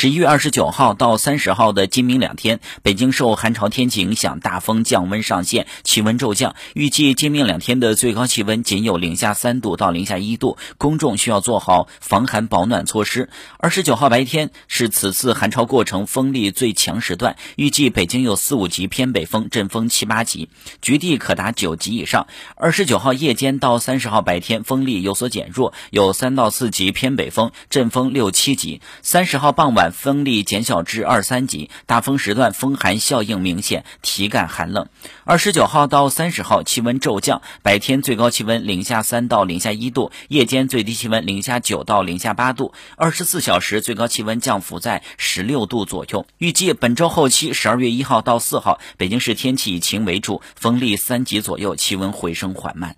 十一月二十九号到三十号的今明两天，北京受寒潮天气影响，大风降温上限，气温骤降。预计今明两天的最高气温仅有零下三度到零下一度，公众需要做好防寒保暖措施。二十九号白天是此次寒潮过程风力最强时段，预计北京有四五级偏北风，阵风七八级，局地可达九级以上。二十九号夜间到三十号白天风力有所减弱，有三到四级偏北风，阵风六七级。三十号傍晚。风力减小至二三级，大风时段风寒效应明显，体感寒冷。二十九号到三十号气温骤降，白天最高气温零下三到零下一度，夜间最低气温零下九到零下八度。二十四小时最高气温降幅在十六度左右。预计本周后期十二月一号到四号，北京市天气以晴为主，风力三级左右，气温回升缓慢。